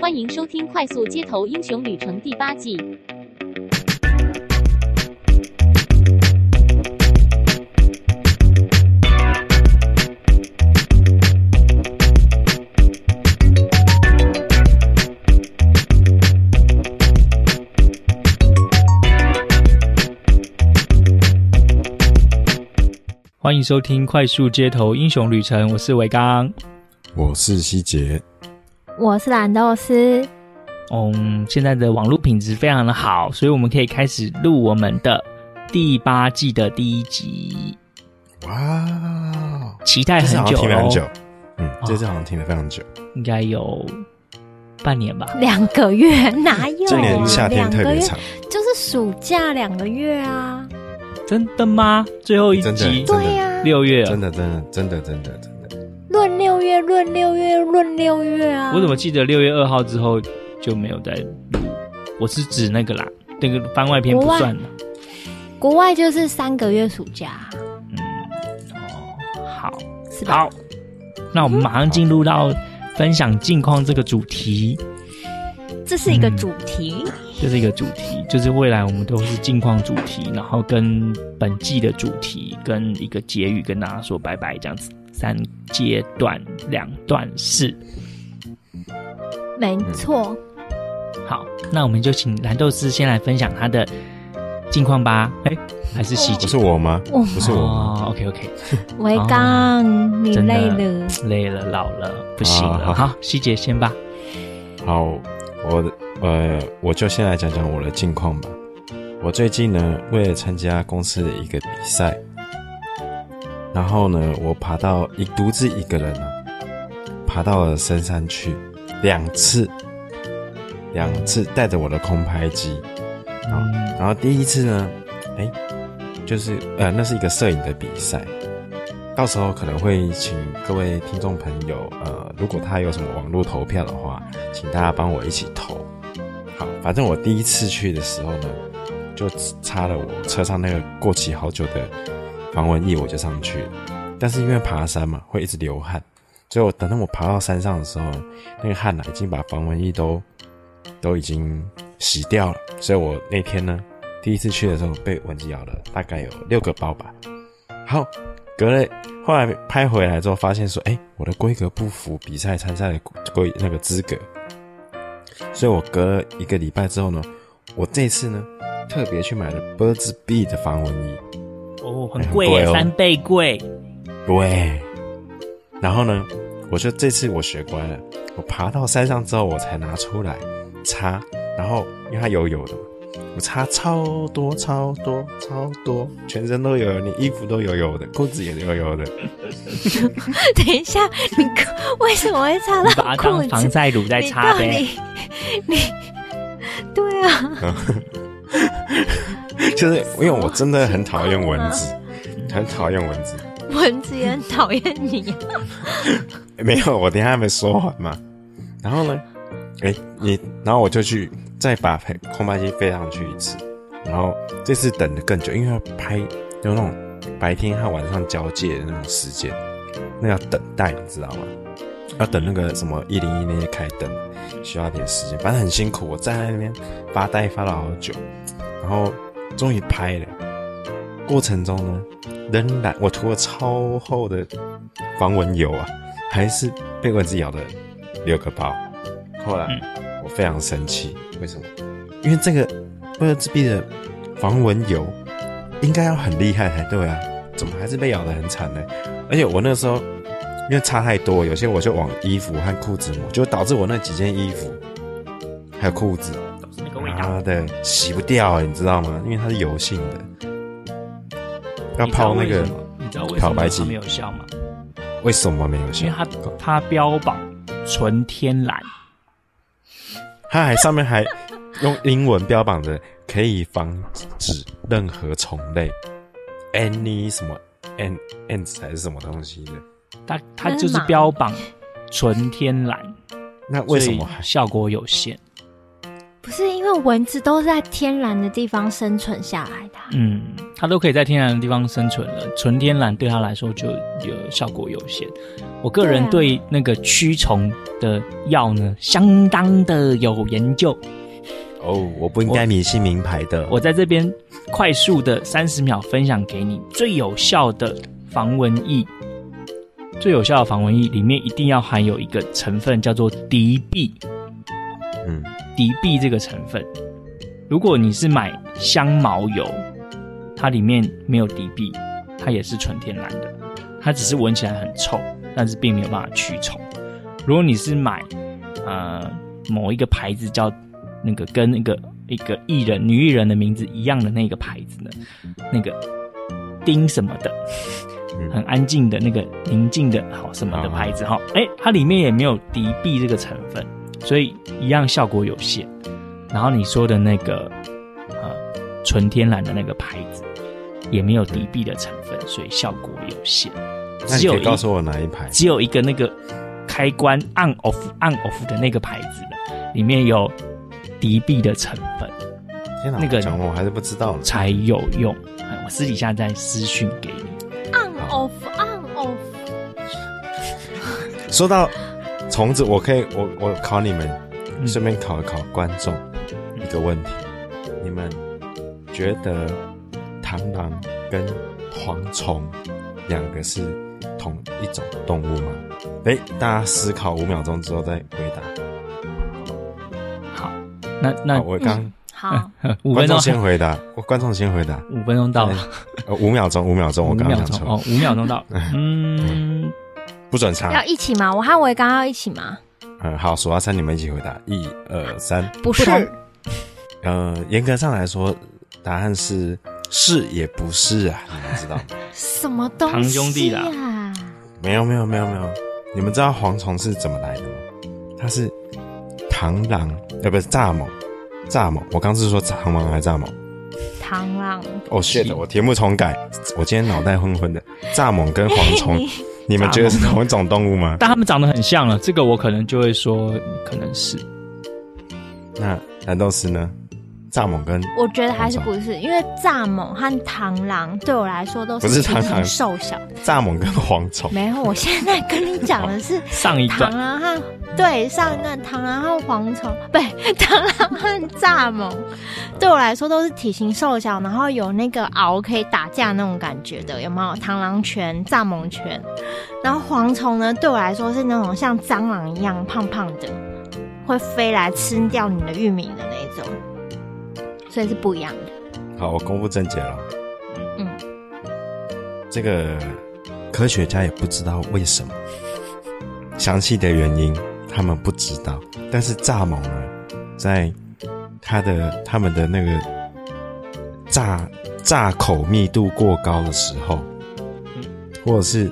欢迎收听《快速街头英雄旅程》第八季。欢迎收听《快速街头英雄旅程》，我是维刚，我是希杰，我是蓝豆丝。嗯，现在的网络品质非常的好，所以我们可以开始录我们的第八季的第一集。哇，期待很久，听了很久，嗯，这次好像听了非常久，哦、应该有半年吧？两个月？哪有？今年夏天特别长，就是暑假两个月啊。真的吗？最后一集？对呀，六月，真的真的真的真的真的。论六月论六月论六月啊！我怎么记得六月二号之后就没有再录？我是指那个啦，那个番外篇不算了。国外就是三个月暑假。嗯，哦，好，是吧？好，那我们马上进入到分享近况这个主题。这是一个主题。嗯这是一个主题，就是未来我们都是近况主题，然后跟本季的主题跟一个结语跟大家说拜拜，这样子三阶段两段式，没错。好，那我们就请蓝豆丝先来分享他的近况吧。哎，还是细节？不是我吗？我不是我。哦，OK OK。维刚，你累了？累了，老了，不行了。好，希姐先吧。好，我的。呃，我就先来讲讲我的近况吧。我最近呢，为了参加公司的一个比赛，然后呢，我爬到一独自一个人、啊，爬到了深山去两次，两次带着我的空拍机，然后，然后第一次呢，哎，就是呃，那是一个摄影的比赛，到时候可能会请各位听众朋友，呃，如果他有什么网络投票的话，请大家帮我一起投。好，反正我第一次去的时候呢，就插了我车上那个过期好久的防蚊液，我就上去了。但是因为爬山嘛，会一直流汗，所以我等到我爬到山上的时候，那个汗呢，已经把防蚊液都都已经洗掉了。所以我那天呢，第一次去的时候被蚊子咬了，大概有六个包吧。好，隔了后来拍回来之后，发现说，哎，我的规格不符比赛参赛的规那个资格。所以我隔了一个礼拜之后呢，我这次呢特别去买了 Burt's Bee 的防蚊液，哦，很贵，哦，三倍贵。对，然后呢，我就这次我学乖了，我爬到山上之后我才拿出来擦，然后因为它油油的，我擦超多超多超多，全身都有，你衣服都油油的，裤子也油油的。等一下，你为什么会擦到裤子？把它当防晒乳在擦呗。你对啊，就是因为我真的很讨厌蚊子，很讨厌蚊子，蚊子也很讨厌你。没有，我等一下还没说完嘛。然后呢，哎，你，然后我就去再把空拍机飞上去一次。然后这次等的更久，因为要拍有那种白天和晚上交界的那种时间，那要等待，你知道吗？要等那个什么一零一那些开灯。需要点时间，反正很辛苦。我站在那边发呆发了好久，然后终于拍了。过程中呢，仍然我涂了超厚的防蚊油啊，还是被蚊子咬了六个包。后来我非常生气，为什么？因为这个为了自闭的防蚊油应该要很厉害才对啊，怎么还是被咬得很惨呢？而且我那时候。因为差太多，有些我就往衣服和裤子抹，就导致我那几件衣服还有裤子，妈的洗不掉，你知道吗？因为它是油性的，要泡那个漂白剂没有效吗？为什么没有效？因为它它标榜纯天然，它还上面还用英文标榜着可以防止任何虫类，any 什么 ants 还是什么东西的。它它就是标榜纯天然，那为什么效果有限？不是因为蚊子都是在天然的地方生存下来的。嗯，它都可以在天然的地方生存了，纯天然对它来说就有效果有限。我个人对那个驱虫的药呢，相当的有研究。哦，我不应该迷信名牌的。我，我在这边快速的三十秒分享给你最有效的防蚊液。最有效的防蚊液里面一定要含有一个成分，叫做敌避。嗯，敌避这个成分，如果你是买香茅油，它里面没有敌避，它也是纯天然的，它只是闻起来很臭，但是并没有办法驱虫。如果你是买呃某一个牌子叫那个跟那个一个艺人女艺人的名字一样的那个牌子呢，那个丁什么的。很安静的那个宁静的好什么的牌子哈，哎、欸，它里面也没有敌避这个成分，所以一样效果有限。然后你说的那个呃纯天然的那个牌子也没有敌避的成分，所以效果有限。只有那你可以告诉我哪一排？只有一个那个开关 on off on off 的那个牌子的，里面有敌避的成分。天哪，那个讲我还是不知道呢。才有用。我私底下再私讯给你。Off on off。说到虫子，我可以我我考你们，顺、嗯、便考一考观众一个问题：你们觉得螳螂跟蝗虫两个是同一种动物吗？哎，大家思考五秒钟之后再回答。好，那那我刚。嗯好，五分钟先回答，我观众先回答。五分钟到了，呃，五秒钟，五秒钟，我刚刚讲错哦，五秒钟到，嗯，不准查。要一起吗？我和我刚刚要一起吗？嗯，好，数到三，你们一起回答，一二三，不是。呃，严格上来说，答案是是也不是啊，你们知道吗？什么东西？堂兄弟啦。没有，没有，没有，没有。你们知道蝗虫是怎么来的吗？它是螳螂，呃，不是蚱蜢。蚱蜢，我刚是说螳螂还是蚱蜢？螳螂。哦，shit，我题目重改，我今天脑袋昏昏的。蚱蜢跟蝗虫，你，你们觉得是同一种动物吗？但它们长得很像了，这个我可能就会说可能是。那蓝豆丝呢？蚱蜢跟我觉得还是不是，因为蚱蜢和螳螂对我来说都是体型瘦小。蚱蜢跟蝗虫没有，我现在跟你讲的是 上一段。螳螂和对上一段螳螂和蝗虫，不对，螳螂和蚱蜢对我来说都是体型瘦小，然后有那个螯可以打架那种感觉的，有没有？螳螂拳、蚱蜢拳，然后蝗虫呢，对我来说是那种像蟑螂一样胖胖的，会飞来吃掉你的玉米的那种。所以是不一样的。好，我公布正解了。嗯，这个科学家也不知道为什么，详细的原因他们不知道。但是蚱蜢呢，在它的他们的那个炸炸口密度过高的时候，或者是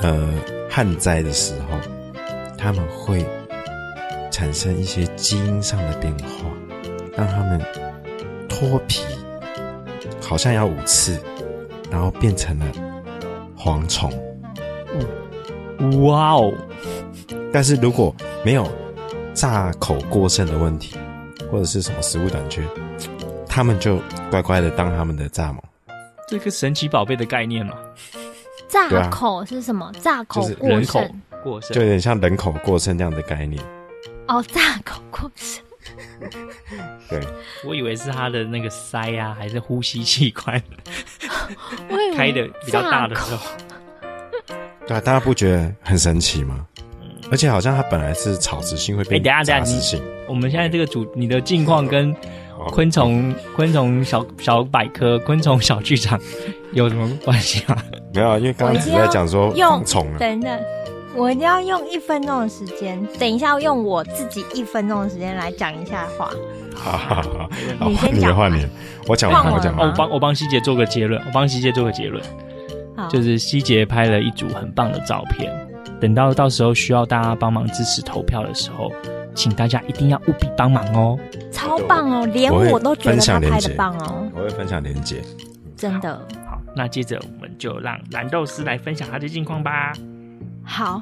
呃旱灾的时候，他们会产生一些基因上的变化，让他们。脱皮好像要五次，然后变成了蝗虫。哇哦！但是如果没有炸口过剩的问题，或者是什么食物短缺，他们就乖乖的当他们的蚱蜢。这个神奇宝贝的概念嘛？炸口是什么？炸口过剩，就是人口过剩，就有点像人口过剩这样的概念。哦，炸口过剩。对，我以为是他的那个腮啊，还是呼吸器官 开的比较大的时候。对啊，大家不觉得很神奇吗？嗯，而且好像它本来是草食性，会变杂食性。我们现在这个主，你的近况跟昆虫、昆虫小小百科、昆虫小剧场有什么关系吗？没有，因为刚刚只在讲说蝗虫啊。等等。我一定要用一分钟的时间，等一下用我自己一分钟的时间来讲一下话。好好好，你先讲。换你，我讲完，我讲完。我帮我帮希杰做个结论，我帮希杰做个结论，就是希杰拍了一组很棒的照片。等到到时候需要大家帮忙支持投票的时候，请大家一定要务必帮忙哦。超棒哦，连我都觉得他拍的棒哦。我会分享连接，真的。好，那接着我们就让蓝豆丝来分享他的近况吧。好，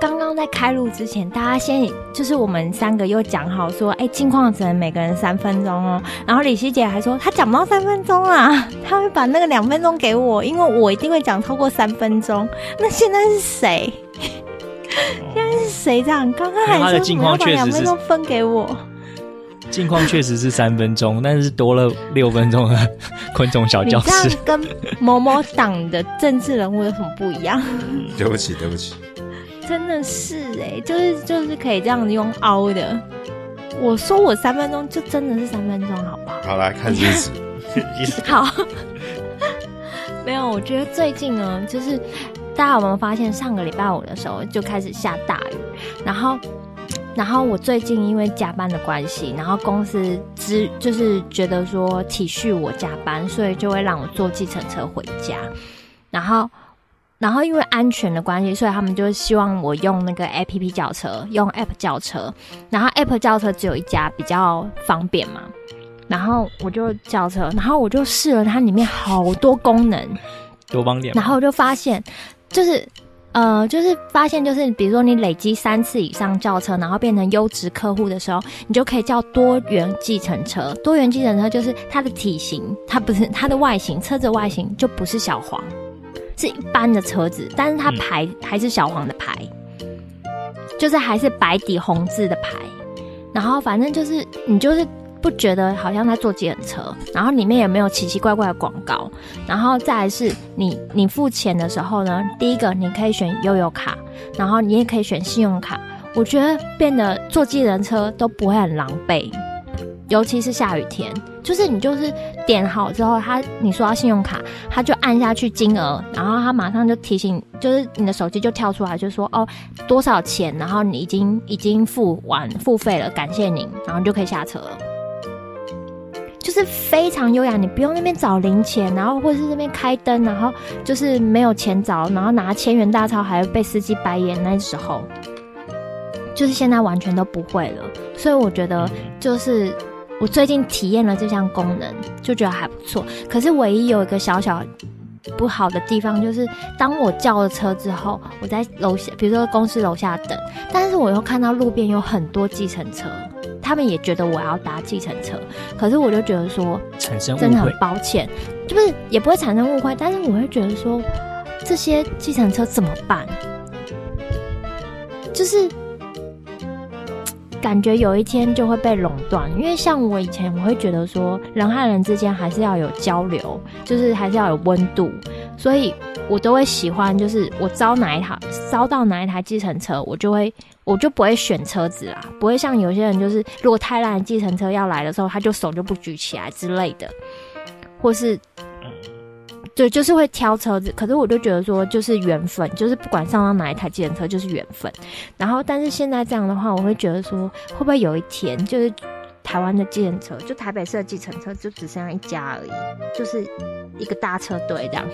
刚刚在开录之前，大家先就是我们三个又讲好说，哎、欸，近况只能每个人三分钟哦。然后李希姐还说，她讲不到三分钟啊，她会把那个两分钟给我，因为我一定会讲超过三分钟。那现在是谁？现在是谁这样？刚刚还说你要把两分钟分给我。近况确实是三分钟，但是多了六分钟的 昆虫小教室。你这样跟某某党的政治人物有什么不一样？对不起，对不起。真的是哎、欸，就是就是可以这样子用凹的。我说我三分钟，就真的是三分钟，好不好？好，来看日子。好。没有，我觉得最近呢，就是大家有没有发现，上个礼拜五的时候就开始下大雨，然后。然后我最近因为加班的关系，然后公司只就是觉得说体恤我加班，所以就会让我坐计程车回家。然后，然后因为安全的关系，所以他们就希望我用那个 APP 叫车，用 App 叫车。然后 App 叫车只有一家比较方便嘛，然后我就叫车，然后我就试了它里面好多功能，多方便。然后我就发现，就是。呃，就是发现，就是比如说你累积三次以上轿车，然后变成优质客户的时候，你就可以叫多元计程车。多元计程车就是它的体型，它不是它的外形，车子外形就不是小黄，是一般的车子，但是它牌还是小黄的牌，就是还是白底红字的牌，然后反正就是你就是。不觉得好像在坐计程车，然后里面也没有奇奇怪怪的广告，然后再来是你你付钱的时候呢，第一个你可以选悠游卡，然后你也可以选信用卡，我觉得变得坐计程车都不会很狼狈。尤其是下雨天，就是你就是点好之后，他你说要信用卡，他就按下去金额，然后他马上就提醒，就是你的手机就跳出来，就说哦多少钱，然后你已经已经付完付费了，感谢您，然后就可以下车了。就是非常优雅，你不用那边找零钱，然后或者是那边开灯，然后就是没有钱找，然后拿千元大钞还会被司机白眼。那时候，就是现在完全都不会了。所以我觉得，就是我最近体验了这项功能，就觉得还不错。可是唯一有一个小小不好的地方，就是当我叫了车之后，我在楼下，比如说公司楼下等，但是我又看到路边有很多计程车。他们也觉得我要搭计程车，可是我就觉得说，产生真的很抱歉，就是也不会产生误会，但是我会觉得说，这些计程车怎么办？就是感觉有一天就会被垄断，因为像我以前，我会觉得说，人和人之间还是要有交流，就是还是要有温度，所以我都会喜欢，就是我招哪一台，招到哪一台计程车，我就会。我就不会选车子啦，不会像有些人，就是如果太烂的计程车要来的时候，他就手就不举起来之类的，或是，对，就是会挑车子。可是我就觉得说，就是缘分，就是不管上到哪一台计程车，就是缘分。然后，但是现在这样的话，我会觉得说，会不会有一天，就是台湾的计程车，就台北市的计程车，就只剩下一家而已，就是一个大车队这样。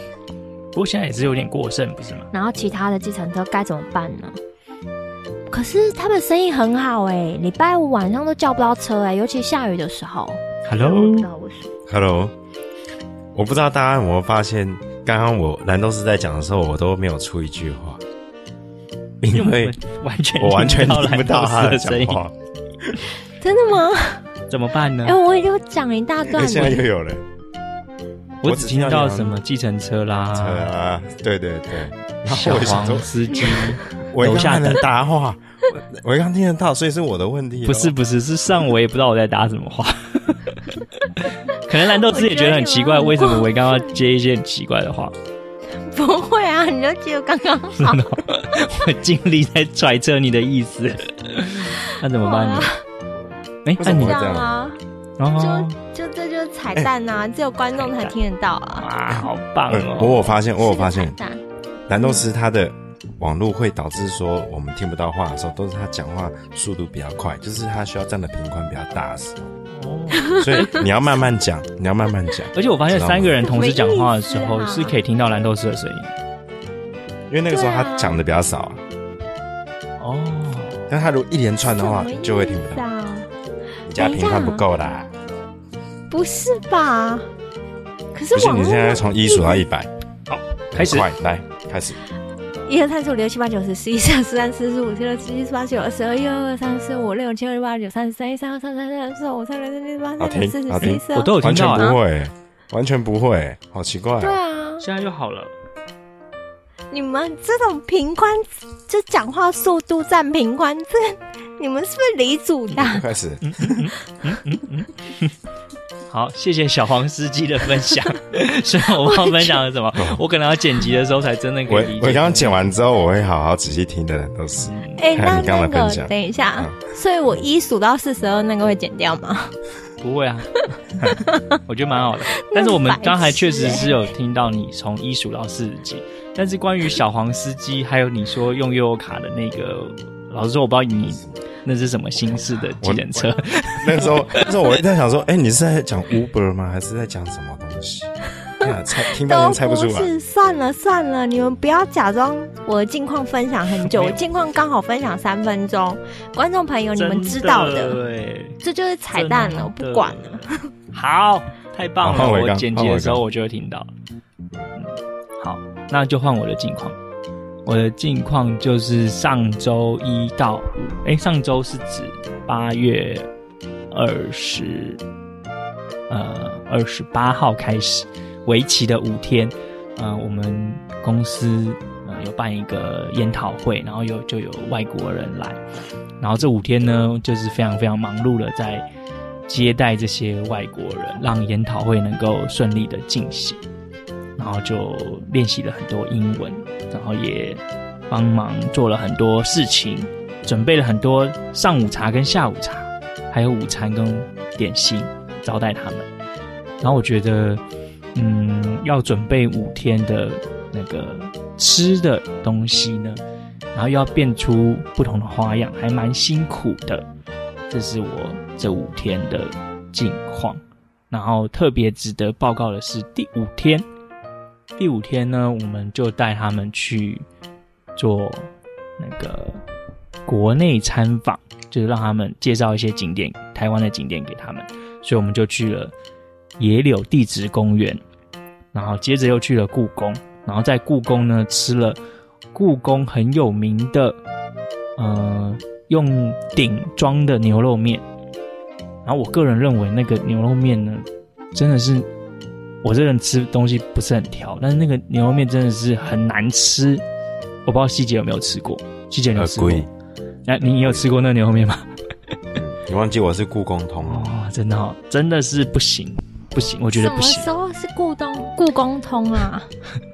不过现在也是有点过剩，不是吗？然后其他的计程车该怎么办呢？可是他们生意很好哎、欸，礼拜五晚上都叫不到车哎、欸，尤其下雨的时候。Hello，Hello，我不知道大家有没有发现，刚刚我蓝豆是在讲的时候，我都没有出一句话，因为完全我完全听不到他的声音。真的吗？怎么办呢？哎、欸，我已经讲一大段了，现在又有了。我只听到什么计程车啦，车啊，对对对，然后小黄司机。我刚才能答话，我刚听得到，所以是我的问题。不是不是，是上我也不知道我在答什么话。可能蓝豆子也觉得很奇怪，为什么我刚刚接一些很奇怪的话？不会啊，你就接刚刚好。我尽力在揣测你的意思。那怎么办呢？哎，那你这样啊？就就这就是彩蛋啊，只有观众才听得到啊！哇，好棒哦！我我发现，我有发现，蓝豆师他的。网络会导致说我们听不到话的时候，都是他讲话速度比较快，就是他需要占的频宽比较大的时候。哦，所以你要慢慢讲，你要慢慢讲。而且我发现三个人同时讲话的时候是可以听到蓝豆丝的声音，因为那个时候他讲的比较少啊。哦，但他如果一连串的话，就会听不到。你家频宽不够啦？不是吧？可是不是，你现在从一数到一百，好，开始，来开始。一二三四五六七八九十十一十二十三十四十五十六十七十八十九二十二一二二三四五六七二八九三十三一三二三三三四五三六七八三九四十十一十二，我都有听到啊，完全不会，完全不会，好奇怪。对啊，现在就好了。你们这种平宽，就讲话速度占平宽，这你们是不是离组的？开始。嗯嗯嗯嗯嗯好，谢谢小黄司机的分享。虽然我不知道分享了什么，我可能要剪辑的时候才真的可以理解。我我刚刚剪完之后，我会好好仔细听的人都是。哎、欸，那那个，等一下，嗯、所以我一数到四十二，那个会剪掉吗？不会啊，我觉得蛮好的。但是我们刚才确实是有听到你从一数到四十几，但是关于小黄司机，还有你说用悠游卡的那个，老实说，我不知道你。那是什么新式的计程车？那个时候，那时候 我一直在想说，哎、欸，你是在讲 Uber 吗？还是在讲什么东西？猜听半天猜不出来。是，算了算了，你们不要假装我的近况分享很久，我近况刚好分享三分钟。观众朋友，你们知道的，对，这就是彩蛋了，我不管了。好，太棒了！我剪辑的时候我就会听到。嗯，好，那就换我的近况。我的近况就是上周一到五，哎，上周是指八月二十，呃，二十八号开始，为期的五天。呃，我们公司呃有办一个研讨会，然后有就有外国人来，然后这五天呢，就是非常非常忙碌的在接待这些外国人，让研讨会能够顺利的进行。然后就练习了很多英文，然后也帮忙做了很多事情，准备了很多上午茶跟下午茶，还有午餐跟点心招待他们。然后我觉得，嗯，要准备五天的那个吃的东西呢，然后又要变出不同的花样，还蛮辛苦的。这是我这五天的近况。然后特别值得报告的是第五天。第五天呢，我们就带他们去做那个国内参访，就是让他们介绍一些景点，台湾的景点给他们。所以我们就去了野柳地质公园，然后接着又去了故宫，然后在故宫呢吃了故宫很有名的，呃，用鼎装的牛肉面。然后我个人认为那个牛肉面呢，真的是。我这人吃东西不是很挑，但是那个牛肉面真的是很难吃。我不知道细节有没有吃过，细节有吃过。那、啊、你有吃过那个牛肉面吗？你忘记我是故宫通了哦，真的哦，真的是不行，不行，我觉得不行。什么时候是故宫故宫通啊？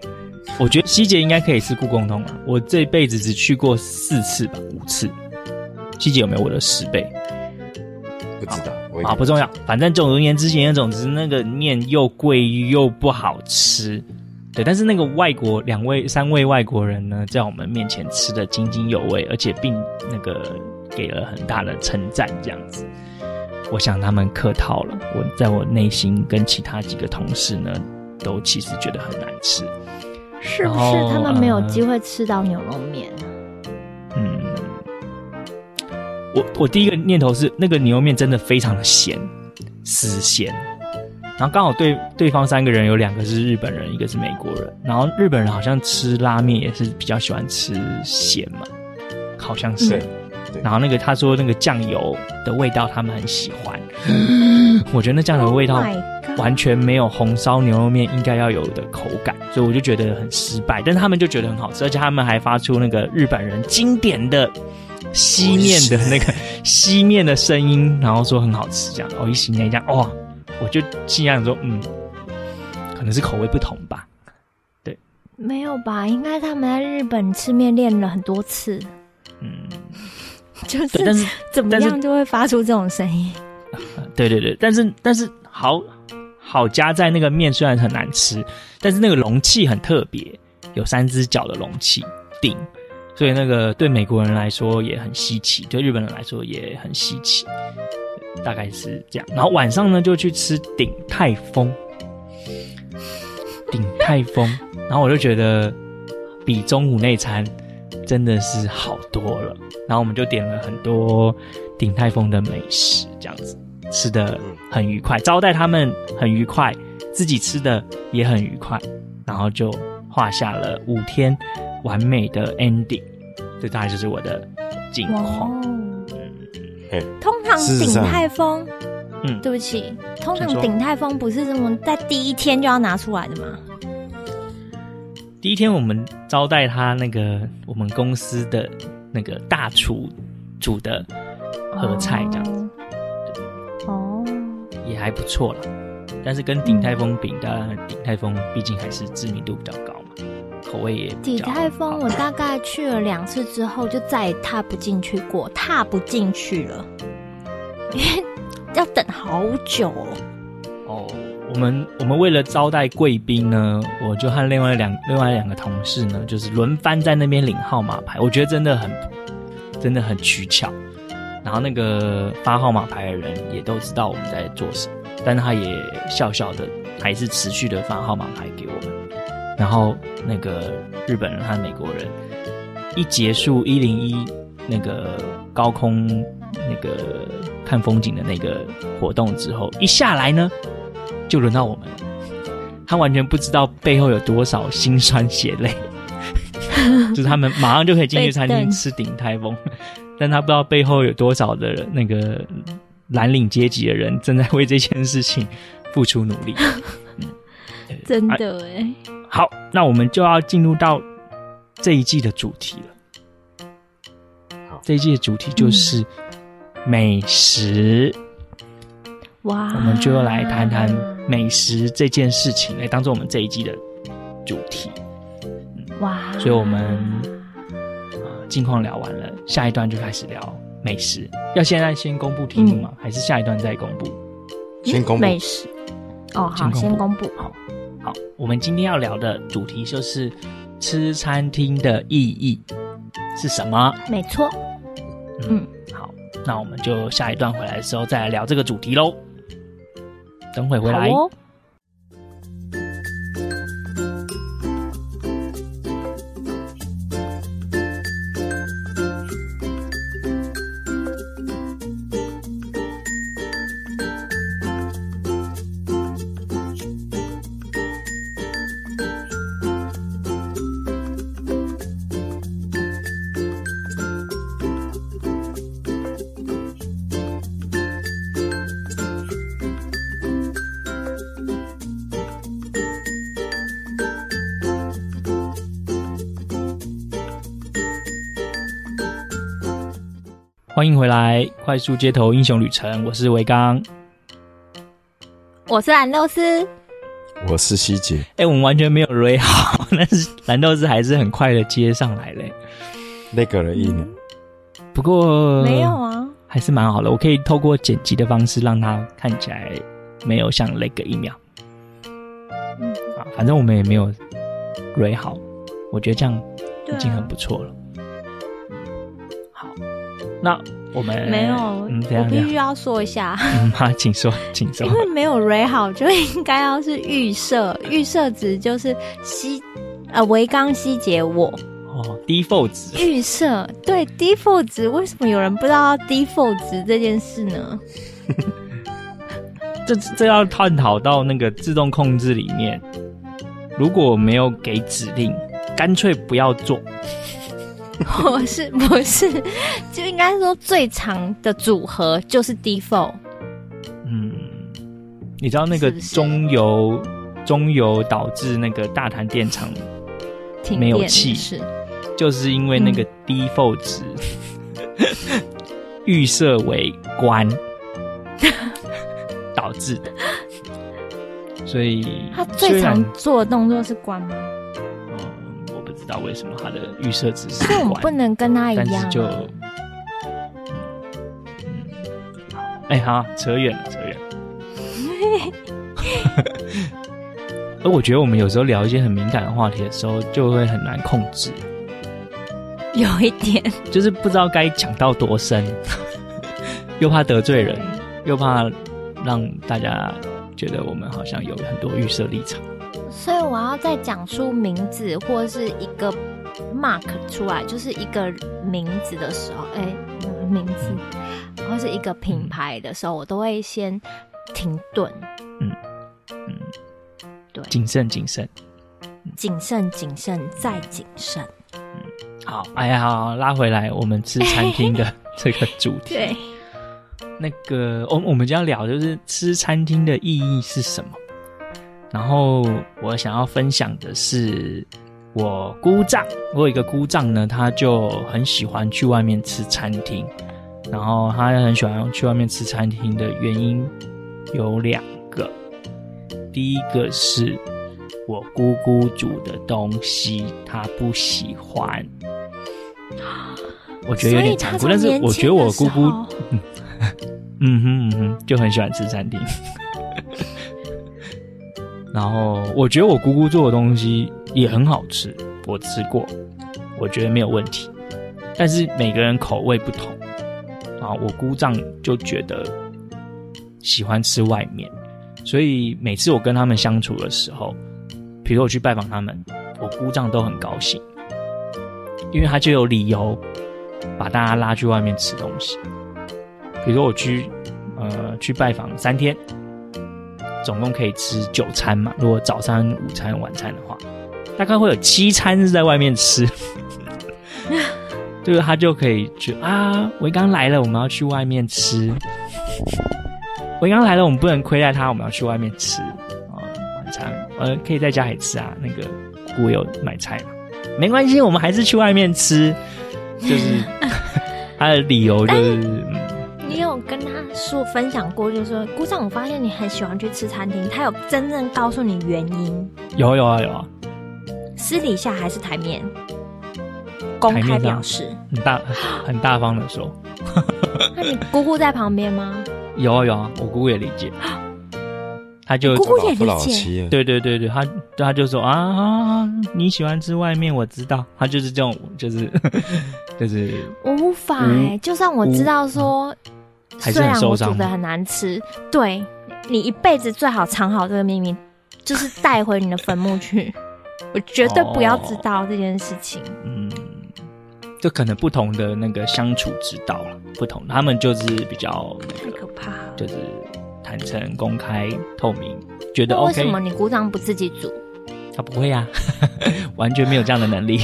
我觉得细节应该可以是故宫通啊。我这辈子只去过四次吧，五次。细节有没有我的十倍？不知道。啊，不重要，反正总而言之，言而总之，那个面又贵又不好吃，对。但是那个外国两位、三位外国人呢，在我们面前吃的津津有味，而且并那个给了很大的称赞，这样子。我想他们客套了，我在我内心跟其他几个同事呢，都其实觉得很难吃。是不是他们没有机会吃到牛肉面？嗯。我我第一个念头是那个牛肉面真的非常的咸，死咸。然后刚好对对方三个人有两个是日本人，一个是美国人。然后日本人好像吃拉面也是比较喜欢吃咸嘛，好像是。嗯、然后那个他说那个酱油的味道他们很喜欢，嗯、我觉得那酱油的味道完全没有红烧牛肉面应该要有的口感，所以我就觉得很失败。但是他们就觉得很好吃，而且他们还发出那个日本人经典的。吸面的那个吸面的声音，然后说很好吃，这样，我一醒来这样，哇，我就心想说，嗯，可能是口味不同吧，对，没有吧？应该他们在日本吃面练了很多次，嗯，就是，但是怎么样就会发出这种声音，对对对，但是但是好好加在那个面虽然很难吃，但是那个容器很特别，有三只脚的容器顶。所以那个对美国人来说也很稀奇，对日本人来说也很稀奇，大概是这样。然后晚上呢就去吃鼎泰丰，鼎泰丰，然后我就觉得比中午那餐真的是好多了。然后我们就点了很多鼎泰丰的美食，这样子吃得很愉快，招待他们很愉快，自己吃的也很愉快，然后就画下了五天。完美的 ending。这大概就是我的近况。嘿通常鼎泰丰，嗯，对不起，通常请说鼎泰丰不是这么在第一天就要拿出来的吗？第一天我们招待他那个我们公司的那个大厨煮的合菜，这样子哦，也还不错啦。但是跟鼎泰丰比，当然鼎泰丰毕竟还是知名度比较高嘛，口味也比鼎较好。泰丰我大概去了两次之后，就再也踏不进去过，踏不进去了，因为 要等好久哦。哦，我们我们为了招待贵宾呢，我就和另外两另外两个同事呢，就是轮番在那边领号码牌。我觉得真的很真的很取巧。然后那个发号码牌的人也都知道我们在做什么，但他也笑笑的，还是持续的发号码牌给我们。然后那个日本人和美国人一结束一零一那个高空那个看风景的那个活动之后，一下来呢，就轮到我们了。他完全不知道背后有多少辛酸血泪，就是他们马上就可以进去餐厅吃鼎泰丰，但他不知道背后有多少的那个蓝领阶级的人正在为这件事情付出努力。嗯、真的哎。好，那我们就要进入到这一季的主题了。好，这一季的主题就是美食。哇，我们就要来谈谈美食这件事情，来当做我们这一季的主题。哇，所以我们啊，近况聊完了，下一段就开始聊美食。要现在先公布题目吗？嗯、还是下一段再公布？先公布美食。哦，好，先公布。好。好，我们今天要聊的主题就是吃餐厅的意义是什么？没错。嗯，嗯，好，那我们就下一段回来的时候再来聊这个主题喽。等会回来。欢迎回来，快速街头英雄旅程。我是维刚，我是蓝豆丝，我是希姐。哎、欸，我们完全没有 re 好，但是蓝豆丝还是很快的接上来嘞。那个了一年，不过没有啊，还是蛮好的。我可以透过剪辑的方式让它看起来没有像那个一秒。嗯，啊，反正我们也没有 re 好，我觉得这样已经很不错了。那我们没有，嗯、我必须要说一下。嗯，好，请说，请说。因为没有 re 好，就应该要是预设，预设值就是希呃维刚希解我哦，default 值。预设对 default 值，为什么有人不知道 default 值这件事呢？这这要探讨到那个自动控制里面，如果没有给指令，干脆不要做。我是不是就应该说最长的组合就是 default？嗯，你知道那个中油中油导致那个大潭电厂没有气，是就是因为那个 default 值预设、嗯、为关 导致的，所以他最常做的动作是关吗？知道为什么他的预设值是？我们不能跟他一样。但是就，嗯，哎、欸，好，扯远了，扯远了。而我觉得我们有时候聊一些很敏感的话题的时候，就会很难控制。有一点，就是不知道该讲到多深，又怕得罪人，又怕让大家觉得我们好像有很多预设立场。所以我要再讲出名字或是一个 mark 出来，就是一个名字的时候，哎、欸，名字，或是一个品牌的时候，我都会先停顿。嗯嗯，对，谨慎谨慎，谨慎谨慎再谨慎。好，哎呀，好，拉回来我们吃餐厅的这个主题。对，那个，我我们将聊就是吃餐厅的意义是什么。然后我想要分享的是，我姑丈，我有一个姑丈呢，他就很喜欢去外面吃餐厅。然后他很喜欢去外面吃餐厅的原因有两个，第一个是我姑姑煮的东西他不喜欢。我觉得有点残酷，但是我觉得我姑姑，嗯哼嗯哼，就很喜欢吃餐厅。然后我觉得我姑姑做的东西也很好吃，我吃过，我觉得没有问题。但是每个人口味不同，啊我姑丈就觉得喜欢吃外面，所以每次我跟他们相处的时候，比如我去拜访他们，我姑丈都很高兴，因为他就有理由。把大家拉去外面吃东西，比如我去，呃，去拜访三天，总共可以吃九餐嘛。如果早餐、午餐、晚餐的话，大概会有七餐是在外面吃。就是他就可以去啊，维刚来了，我们要去外面吃。维刚来了，我们不能亏待他，我们要去外面吃啊，晚餐呃可以在家里吃啊。那个姑姑有买菜嘛，没关系，我们还是去外面吃。就是 他的理由就是，跟他说分享过，就是说姑丈，我发现你很喜欢去吃餐厅，他有真正告诉你原因？有有啊有啊，私底下还是台面？公开表示很大很大方的说。那你姑姑在旁边吗？有啊有啊，我姑姑也理解。他就姑姑也理解，对对对对，他他就说啊啊，你喜欢吃外面，我知道，他就是这种，就是 就是无法哎，就算我知道说，虽然我煮的很难吃，对你一辈子最好藏好这个秘密，就是带回你的坟墓去，我绝对不要知道这件事情。嗯，就可能不同的那个相处之道了，不同，他们就是比较太可怕，就是。坦诚、公开、透明，觉得 OK。为什么你鼓掌不自己煮？他不会啊，完全没有这样的能力，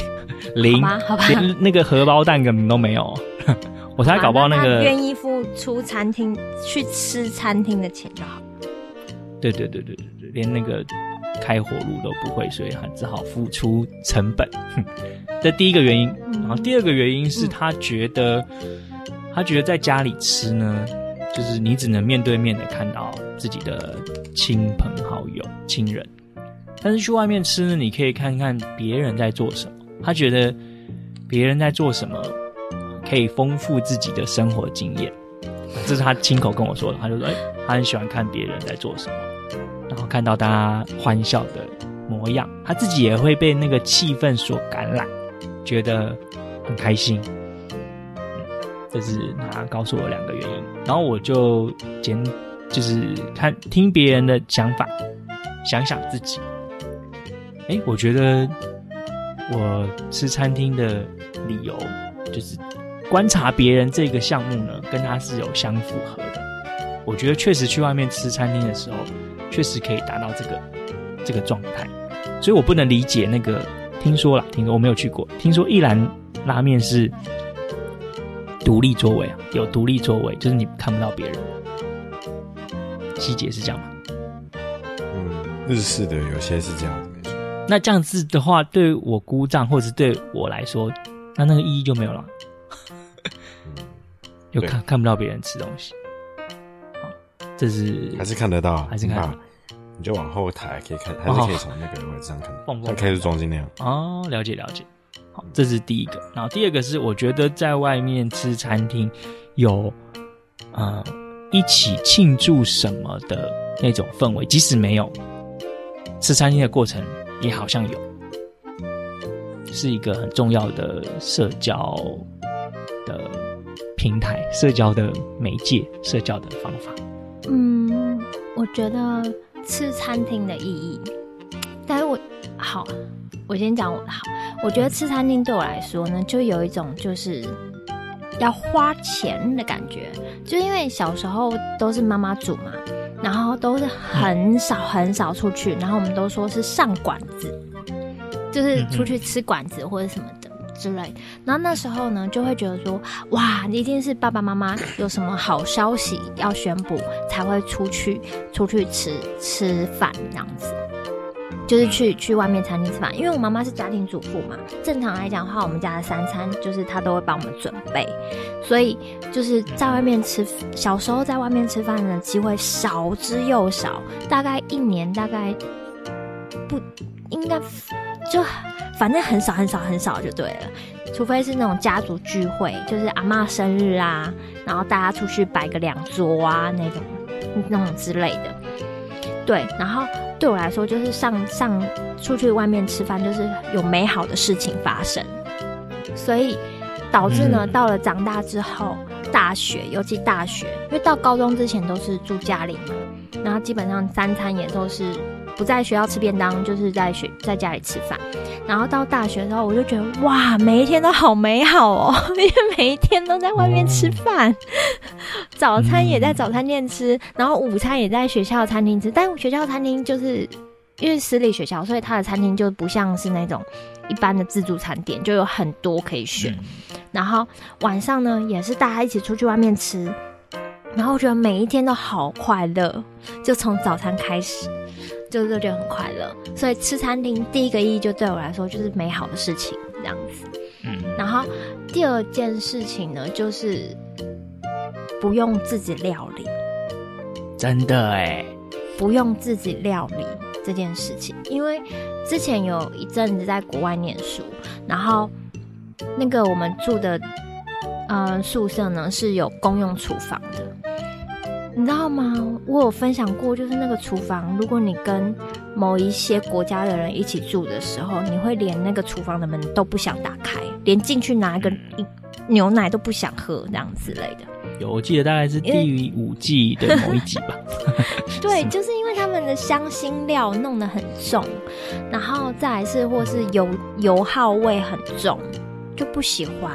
零，好吧，好吧，连那个荷包蛋根本都没有。我才搞不好那个愿意付出餐厅去吃餐厅的钱就好。对对对对对对，连那个开火炉都不会，所以他只好付出成本。这第一个原因，嗯、然后第二个原因是他觉得，嗯、他觉得在家里吃呢。就是你只能面对面的看到自己的亲朋好友、亲人，但是去外面吃呢，你可以看看别人在做什么。他觉得别人在做什么可以丰富自己的生活经验，这是他亲口跟我说的。他就说：“哎，他很喜欢看别人在做什么，然后看到大家欢笑的模样，他自己也会被那个气氛所感染，觉得很开心。”这是他告诉我两个原因，然后我就简就是看听别人的想法，想想自己。哎，我觉得我吃餐厅的理由就是观察别人这个项目呢，跟他是有相符合的。我觉得确实去外面吃餐厅的时候，确实可以达到这个这个状态。所以我不能理解那个听说啦，听说我没有去过，听说一兰拉面是。独立座位啊，有独立座位，就是你看不到别人。细节是这样吗？嗯，日式的有些是这样子，没错。那这样子的话，对我姑丈或者对我来说，那那个意义就没有了。就看看不到别人吃东西。这是还是看得到，还是看得到。你就往后抬，可以看，还是可以从那个位置上看。但可以是装进那样。哦，了解了解。好这是第一个，然后第二个是我觉得在外面吃餐厅有，呃，一起庆祝什么的那种氛围，即使没有吃餐厅的过程，也好像有，是一个很重要的社交的平台、社交的媒介、社交的方法。嗯，我觉得吃餐厅的意义，但是我好。我先讲我的好，我觉得吃餐厅对我来说呢，就有一种就是要花钱的感觉，就因为小时候都是妈妈煮嘛，然后都是很少很少出去，然后我们都说是上馆子，就是出去吃馆子或者什么的，之类。然后那时候呢，就会觉得说，哇，一定是爸爸妈妈有什么好消息要宣布，才会出去出去吃吃饭这样子。就是去去外面餐厅吃饭，因为我妈妈是家庭主妇嘛。正常来讲的话，我们家的三餐就是她都会帮我们准备，所以就是在外面吃，小时候在外面吃饭的机会少之又少，大概一年大概不应该就反正很少很少很少就对了，除非是那种家族聚会，就是阿妈生日啊，然后大家出去摆个两桌啊那种那种之类的，对，然后。对我来说，就是上上出去外面吃饭，就是有美好的事情发生，所以导致呢，到了长大之后，大学尤其大学，因为到高中之前都是住家里嘛，然后基本上三餐也都是不在学校吃便当，就是在学在家里吃饭。然后到大学的时候，我就觉得哇，每一天都好美好哦，因为每一天都在外面吃饭，早餐也在早餐店吃，然后午餐也在学校餐厅吃。但学校餐厅就是因为私立学校，所以它的餐厅就不像是那种一般的自助餐店，就有很多可以选。然后晚上呢，也是大家一起出去外面吃，然后我觉得每一天都好快乐，就从早餐开始。就是觉得很快乐，所以吃餐厅第一个意义就对我来说就是美好的事情这样子。嗯，然后第二件事情呢，就是不用自己料理。真的哎，不用自己料理这件事情，因为之前有一阵子在国外念书，然后那个我们住的呃宿舍呢是有公用厨房的。你知道吗？我有分享过，就是那个厨房，如果你跟某一些国家的人一起住的时候，你会连那个厨房的门都不想打开，连进去拿一个牛奶都不想喝，这样之类的。有，我记得大概是第五季的某一集吧。对，就是因为他们的香辛料弄得很重，然后再来是或是油油耗味很重，就不喜欢。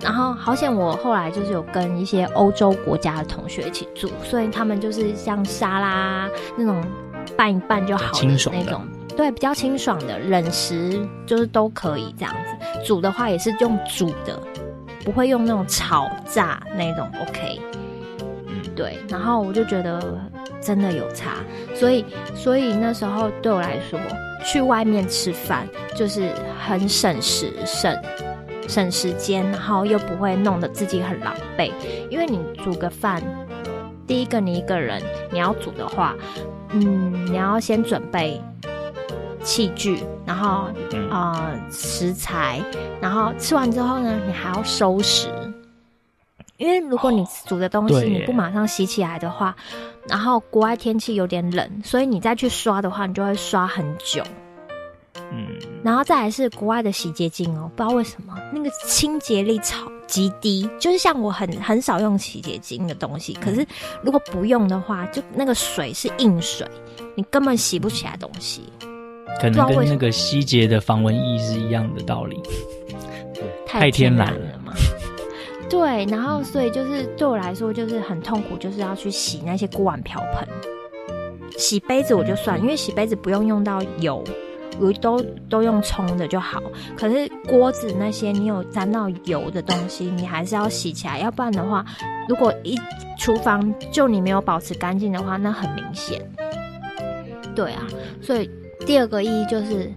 然后好险，我后来就是有跟一些欧洲国家的同学一起住，所以他们就是像沙拉那种拌一拌就好的那种，对，比较清爽的冷食就是都可以这样子。煮的话也是用煮的，不会用那种炒炸那种。OK，嗯，对。然后我就觉得真的有差，所以所以那时候对我来说，去外面吃饭就是很省时省。省时间，然后又不会弄得自己很狼狈。因为你煮个饭，第一个你一个人，你要煮的话，嗯，你要先准备器具，然后呃食材，然后吃完之后呢，你还要收拾。因为如果你煮的东西你不马上洗起来的话，然后国外天气有点冷，所以你再去刷的话，你就会刷很久。嗯，然后再来是国外的洗洁精哦，不知道为什么那个清洁力超极低，就是像我很很少用洗洁精的东西，可是如果不用的话，就那个水是硬水，你根本洗不起来东西。可能跟那个希洁的防蚊液是一样的道理，太天然了嘛。对，然后所以就是对我来说就是很痛苦，就是要去洗那些锅碗瓢盆，洗杯子我就算，因为洗杯子不用用到油。都都用冲的就好，可是锅子那些你有沾到油的东西，你还是要洗起来，要不然的话，如果一厨房就你没有保持干净的话，那很明显。对啊，所以第二个意义就是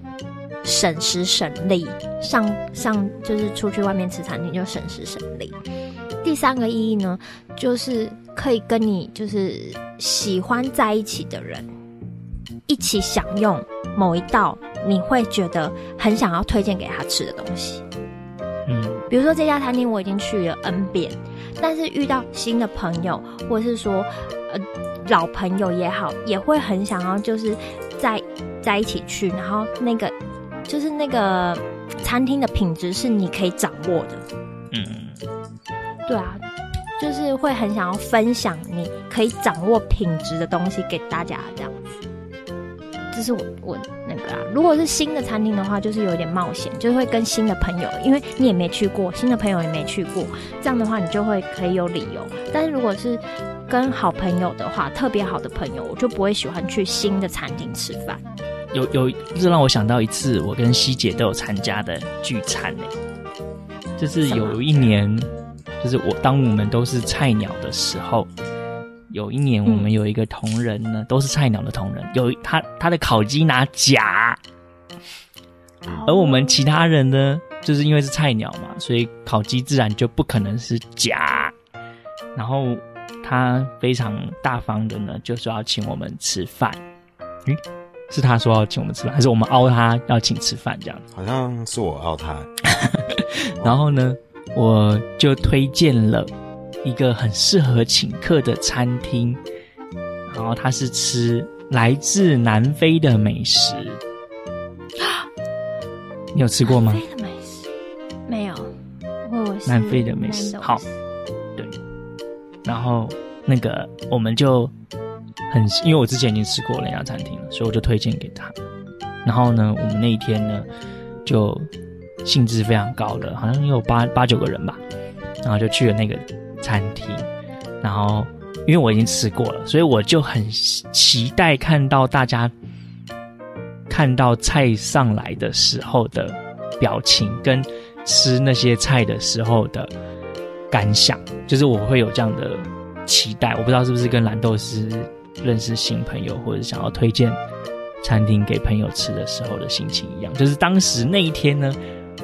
省时省力，上上就是出去外面吃餐厅就省时省力。第三个意义呢，就是可以跟你就是喜欢在一起的人一起享用某一道。你会觉得很想要推荐给他吃的东西，嗯，比如说这家餐厅我已经去了 N 遍，但是遇到新的朋友，或者是说呃老朋友也好，也会很想要就是在在一起去，然后那个就是那个餐厅的品质是你可以掌握的，嗯，对啊，就是会很想要分享你可以掌握品质的东西给大家这样子。这是我我那个啊，如果是新的餐厅的话，就是有点冒险，就是会跟新的朋友，因为你也没去过，新的朋友也没去过，这样的话你就会可以有理由。但是如果是跟好朋友的话，特别好的朋友，我就不会喜欢去新的餐厅吃饭。有有，这让我想到一次我跟希姐都有参加的聚餐呢。就是有一年，就是我当我们都是菜鸟的时候，有一年我们有一个同仁呢，嗯、都是菜鸟的同仁，有他他的烤鸡拿甲，而我们其他人呢，就是因为是菜鸟嘛，所以烤鸡自然就不可能是假。然后他非常大方的呢，就说要请我们吃饭。嗯，是他说要请我们吃饭，还是我们凹他要请吃饭这样？好像是我凹他。然后呢，我就推荐了一个很适合请客的餐厅，然后他是吃来自南非的美食。你有吃过吗？南非的美食没有，我南非的美食好，对。然后那个我们就很，因为我之前已经吃过那家餐厅了，所以我就推荐给他。然后呢，我们那一天呢就。兴致非常高的，好像有八八九个人吧，然后就去了那个餐厅，然后因为我已经吃过了，所以我就很期待看到大家看到菜上来的时候的表情，跟吃那些菜的时候的感想，就是我会有这样的期待。我不知道是不是跟蓝豆丝认识新朋友，或者想要推荐餐厅给朋友吃的时候的心情一样，就是当时那一天呢。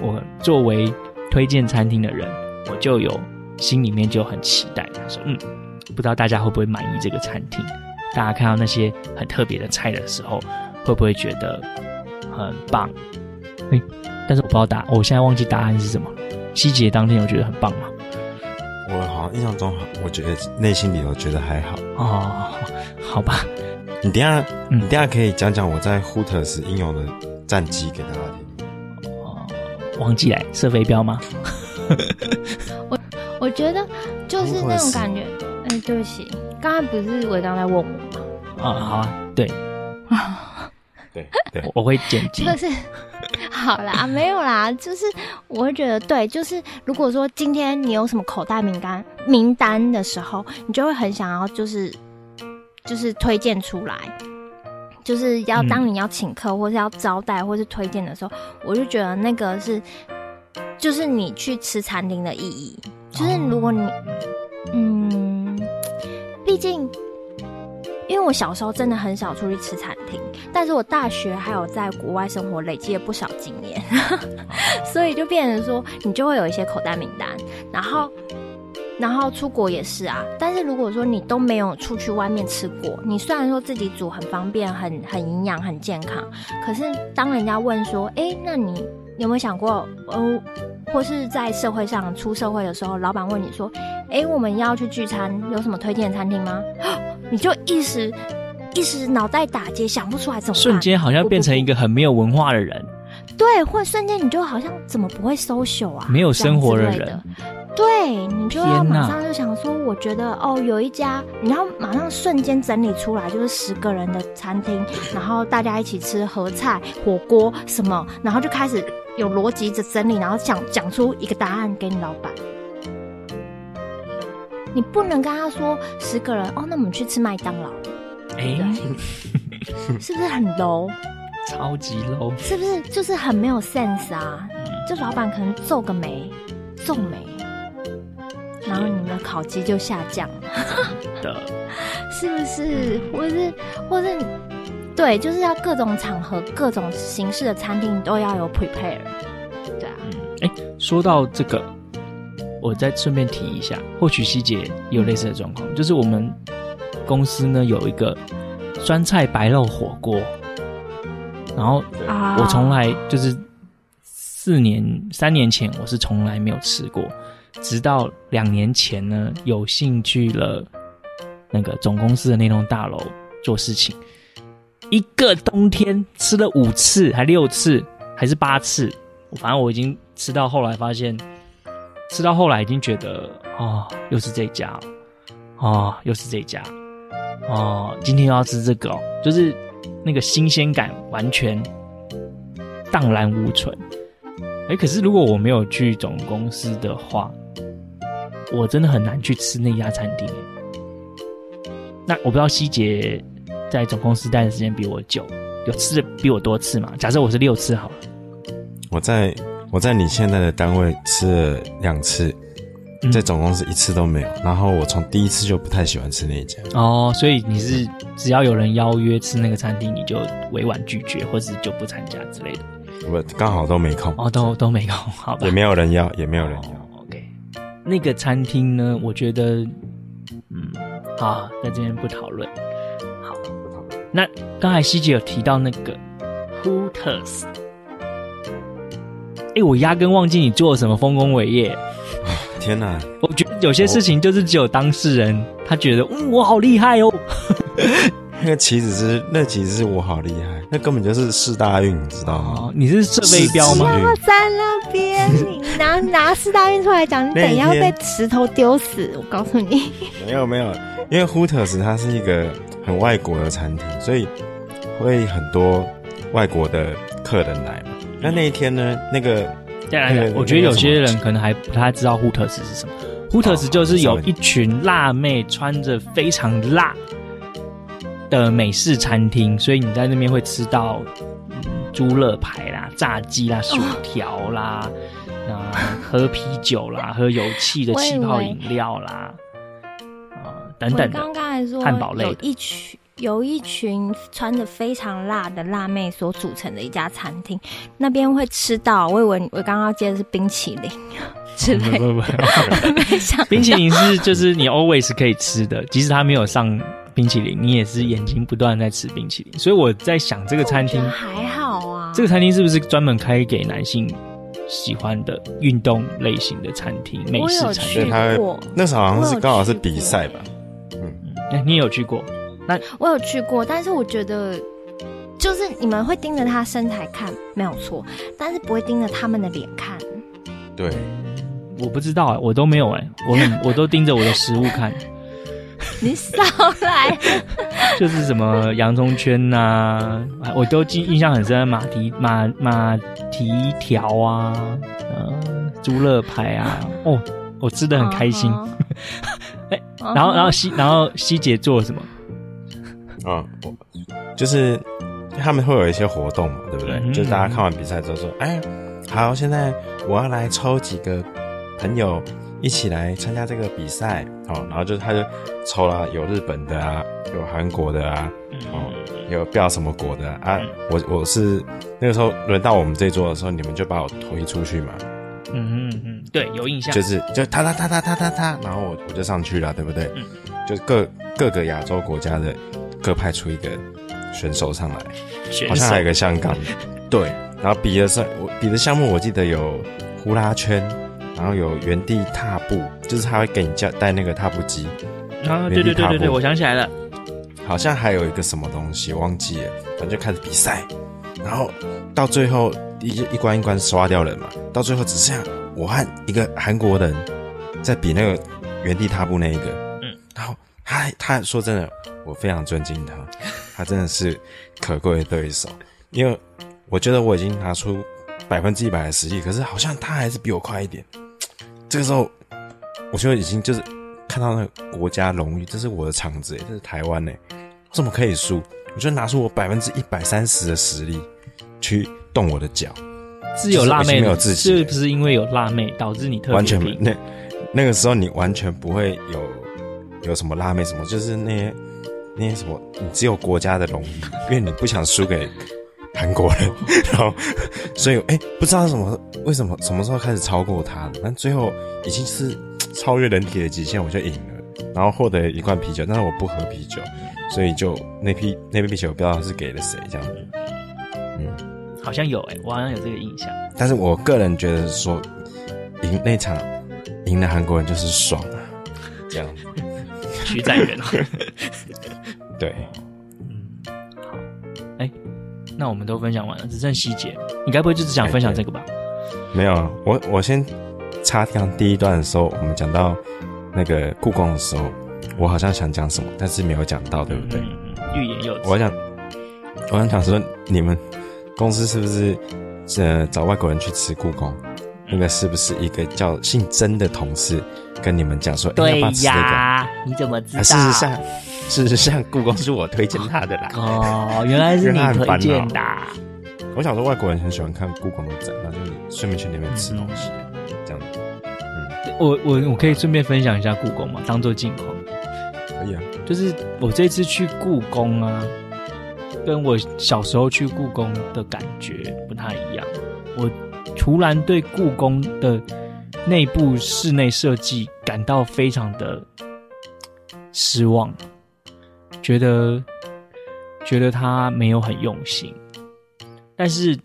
我作为推荐餐厅的人，我就有心里面就很期待，他说：“嗯，不知道大家会不会满意这个餐厅？大家看到那些很特别的菜的时候，会不会觉得很棒？”哎，但是我不知道答，我现在忘记答案是什么。希姐当天有觉得很棒吗？我好像印象中，我觉得内心里头觉得还好。哦，好吧。你等下，嗯、你等下可以讲讲我在 Hooters 应用的战绩给大家听。忘记来射飞镖吗？我我觉得就是那种感觉。哎、欸，对不起，刚刚不是我刚在问我吗？啊，好啊，对，对对，我会剪辑。就是好啦，没有啦，就是我会觉得对，就是如果说今天你有什么口袋名单名单的时候，你就会很想要就是就是推荐出来。就是要当你要请客或是要招待或是推荐的时候，嗯、我就觉得那个是，就是你去吃餐厅的意义。就是如果你，哦、嗯，毕竟，因为我小时候真的很少出去吃餐厅，但是我大学还有在国外生活，累积了不少经验，所以就变成说，你就会有一些口袋名单，然后。然后出国也是啊，但是如果说你都没有出去外面吃过，你虽然说自己煮很方便、很很营养、很健康，可是当人家问说，哎，那你有没有想过，哦，或是在社会上出社会的时候，老板问你说，哎，我们要去聚餐，有什么推荐的餐厅吗？你就一时一时脑袋打结，想不出来怎么办？瞬间好像变成一个很没有文化的人。对，或瞬间你就好像怎么不会 social 啊？没有生活的人。对，你就要马上就想说，我觉得哦，有一家，你要马上瞬间整理出来，就是十个人的餐厅，然后大家一起吃合菜、火锅什么，然后就开始有逻辑的整理，然后讲讲出一个答案给你老板。你不能跟他说十个人哦，那我们去吃麦当劳，哎，是不是很 low？超级 low，是不是就是很没有 sense 啊？就老板可能皱个眉，皱眉。然后你的烤鸡就下降了，的，是不是？或是，或是，对，就是要各种场合、各种形式的餐厅都要有 prepare，对啊。哎、嗯，说到这个，我再顺便提一下，或许希姐也有类似的状况，嗯、就是我们公司呢有一个酸菜白肉火锅，然后我从来就是四年、三年前我是从来没有吃过。直到两年前呢，有幸去了那个总公司的那栋大楼做事情，一个冬天吃了五次，还六次，还是八次，反正我已经吃到后来发现，吃到后来已经觉得哦，又是这家，哦，又是这家，哦，今天又要吃这个，就是那个新鲜感完全荡然无存。哎，可是如果我没有去总公司的话，我真的很难去吃那家餐厅。那我不知道希杰在总公司待的时间比我久，有吃的比我多次嘛？假设我是六次好了。我在我在你现在的单位吃了两次，在总公司一次都没有。然后我从第一次就不太喜欢吃那一家。哦，所以你是只要有人邀约吃那个餐厅，你就委婉拒绝，或是就不参加之类的。我刚好都没空。哦，都都没空，好吧。也没有人邀，也没有人邀。哦，OK，那个餐厅呢？我觉得，嗯，好，在这边不讨论。好。那刚才希姐有提到那个 Hooters。哎，我压根忘记你做了什么丰功伟业！天哪！我觉得有些事情就是只有当事人他觉得，嗯，我好厉害哦。那个棋子是，那其实是我好厉害，那根本就是四大运，你知道吗？哦、你是射飞镖吗？在那边，你拿拿四大运出来讲，你 等一下被石头丢死！我告诉你，没有没有，因为 Hooters 它是一个很外国的餐厅，所以会很多外国的客人来嘛。那那一天呢？那个，我觉得有些人可能还不太知道 Hooters 是什么。Hooters 就是有一群辣妹穿着非常辣的美式餐厅，所以你在那边会吃到猪肋排啦、炸鸡啦、薯条啦，啊，喝啤酒啦、喝有气的气泡饮料啦，啊，等等的。刚刚才说汉堡类的一群。有一群穿着非常辣的辣妹所组成的一家餐厅，那边会吃到。我以为我刚刚接的是冰淇淋 之类的，不不不，没想冰淇淋是就是你 always 可以吃的，即使它没有上冰淇淋，你也是眼睛不断在吃冰淇淋。所以我在想，这个餐厅还好啊。这个餐厅是不是专门开给男性喜欢的运动类型的餐厅？美式餐厅？他那时候好像是刚好是比赛吧？嗯，哎，你也有去过？那我有去过，但是我觉得，就是你们会盯着他身材看，没有错，但是不会盯着他们的脸看。对，我不知道哎，我都没有哎，我 我都盯着我的食物看。你少来，就是什么洋葱圈呐、啊，我都记印象很深，马蹄马马蹄条啊，呃，猪肋排啊，哦，我吃的很开心。哎、uh huh. 然后然后希然后希姐做了什么？嗯，我就是他们会有一些活动嘛，对不对？嗯、就是大家看完比赛之后说，哎，好，现在我要来抽几个朋友一起来参加这个比赛，哦，然后就他就抽了有日本的啊，有韩国的啊，哦，有不知道什么国的啊。啊我我是那个时候轮到我们这桌的时候，你们就把我推出去嘛。嗯嗯嗯，对，有印象。就是就他他他他他他他，然后我我就上去了，对不对？嗯，就各各个亚洲国家的。各派出一个选手上来，手好像还有一个香港的，对，然后比的是我比的项目，我记得有呼啦圈，然后有原地踏步，就是他会给你叫带那个踏步机，啊，对对对对对，我想起来了，好像还有一个什么东西忘记了，反正就开始比赛，然后到最后一一关一关刷掉人嘛，到最后只剩下我和一个韩国人在比那个原地踏步那一个，嗯，然后他他说真的。我非常尊敬他，他真的是可贵的对手。因为我觉得我已经拿出百分之一百的实力，可是好像他还是比我快一点。这个时候，我就已经就是看到那个国家荣誉，这是我的场子，这是台湾诶，我怎么可以输？我就拿出我百分之一百三十的实力去动我的脚。是有辣妹没有自信，是不是因为有辣妹导致你特别完全没那那个时候你完全不会有有什么辣妹什么，就是那些。那些什么，你只有国家的荣誉，因为你不想输给韩国人，然后，所以哎、欸，不知道什么为什么什么时候开始超过他了，但最后已经是超越人体的极限，我就赢了，然后获得一罐啤酒，但是我不喝啤酒，所以就那批那杯啤酒不知道是给了谁这样。子，嗯，好像有哎、欸，我好像有这个印象，但是我个人觉得说赢那场赢了韩国人就是爽啊，这样。子，徐载元。对，那我们都分享完了，只剩细节，你该不会就只想分享这个吧？没有啊，我我先插讲第一段的时候，我们讲到那个故宫的时候，我好像想讲什么，但是没有讲到，对不对？欲言又止。我想，我想讲说，你们公司是不是呃找外国人去吃故宫？那个是不是一个叫姓曾的同事跟你们讲说，对呀，你怎么知道？事实上。事实上，故宫是我推荐他的啦。哦，原来是你推荐的。我想说，外国人很喜欢看故宫的展，那就顺便去那边吃东西，嗯、这样子。嗯，我我我可以顺便分享一下故宫嘛，当做近况。可以啊，就是我这次去故宫啊，跟我小时候去故宫的感觉不太一样。我突然对故宫的内部室内设计感到非常的失望，觉得觉得他没有很用心。但是，